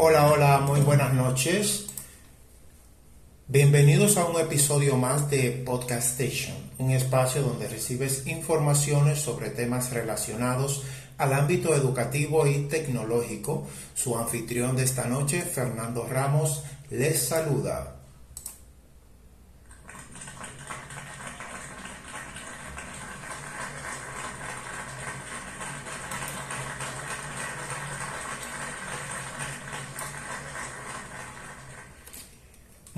Hola, hola, muy buenas noches. Bienvenidos a un episodio más de Podcast Station, un espacio donde recibes informaciones sobre temas relacionados al ámbito educativo y tecnológico. Su anfitrión de esta noche, Fernando Ramos, les saluda.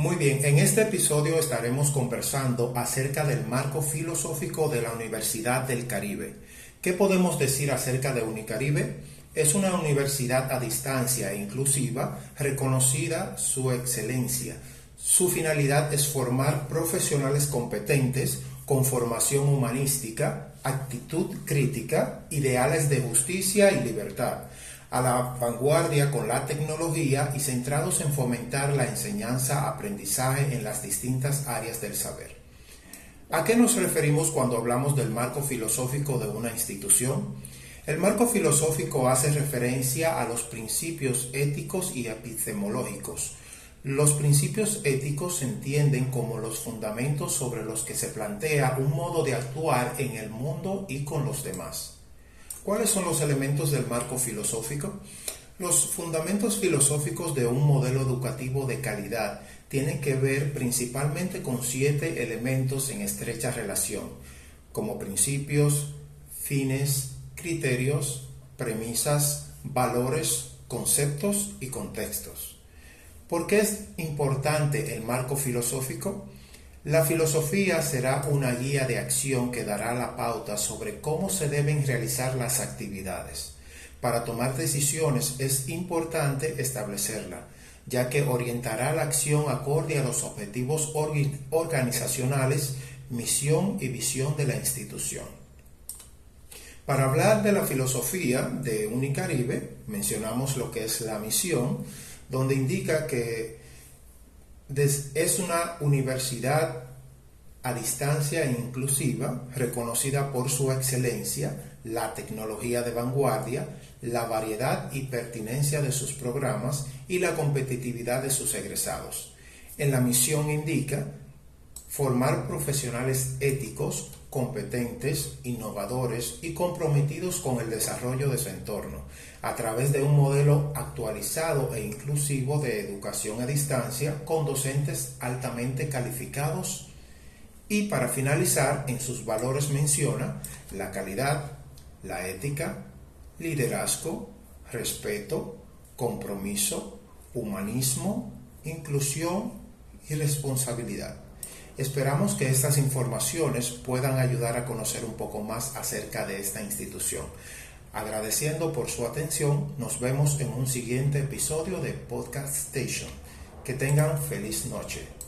Muy bien, en este episodio estaremos conversando acerca del marco filosófico de la Universidad del Caribe. ¿Qué podemos decir acerca de Unicaribe? Es una universidad a distancia e inclusiva, reconocida su excelencia. Su finalidad es formar profesionales competentes con formación humanística, actitud crítica, ideales de justicia y libertad a la vanguardia con la tecnología y centrados en fomentar la enseñanza-aprendizaje en las distintas áreas del saber. ¿A qué nos referimos cuando hablamos del marco filosófico de una institución? El marco filosófico hace referencia a los principios éticos y epistemológicos. Los principios éticos se entienden como los fundamentos sobre los que se plantea un modo de actuar en el mundo y con los demás. ¿Cuáles son los elementos del marco filosófico? Los fundamentos filosóficos de un modelo educativo de calidad tienen que ver principalmente con siete elementos en estrecha relación, como principios, fines, criterios, premisas, valores, conceptos y contextos. ¿Por qué es importante el marco filosófico? La filosofía será una guía de acción que dará la pauta sobre cómo se deben realizar las actividades. Para tomar decisiones es importante establecerla, ya que orientará la acción acorde a los objetivos organizacionales, misión y visión de la institución. Para hablar de la filosofía de Unicaribe, mencionamos lo que es la misión, donde indica que es una universidad a distancia inclusiva, reconocida por su excelencia, la tecnología de vanguardia, la variedad y pertinencia de sus programas y la competitividad de sus egresados. En la misión indica formar profesionales éticos, competentes, innovadores y comprometidos con el desarrollo de su entorno, a través de un modelo actualizado e inclusivo de educación a distancia con docentes altamente calificados y para finalizar, en sus valores menciona la calidad, la ética, liderazgo, respeto, compromiso, humanismo, inclusión y responsabilidad. Esperamos que estas informaciones puedan ayudar a conocer un poco más acerca de esta institución. Agradeciendo por su atención, nos vemos en un siguiente episodio de Podcast Station. Que tengan feliz noche.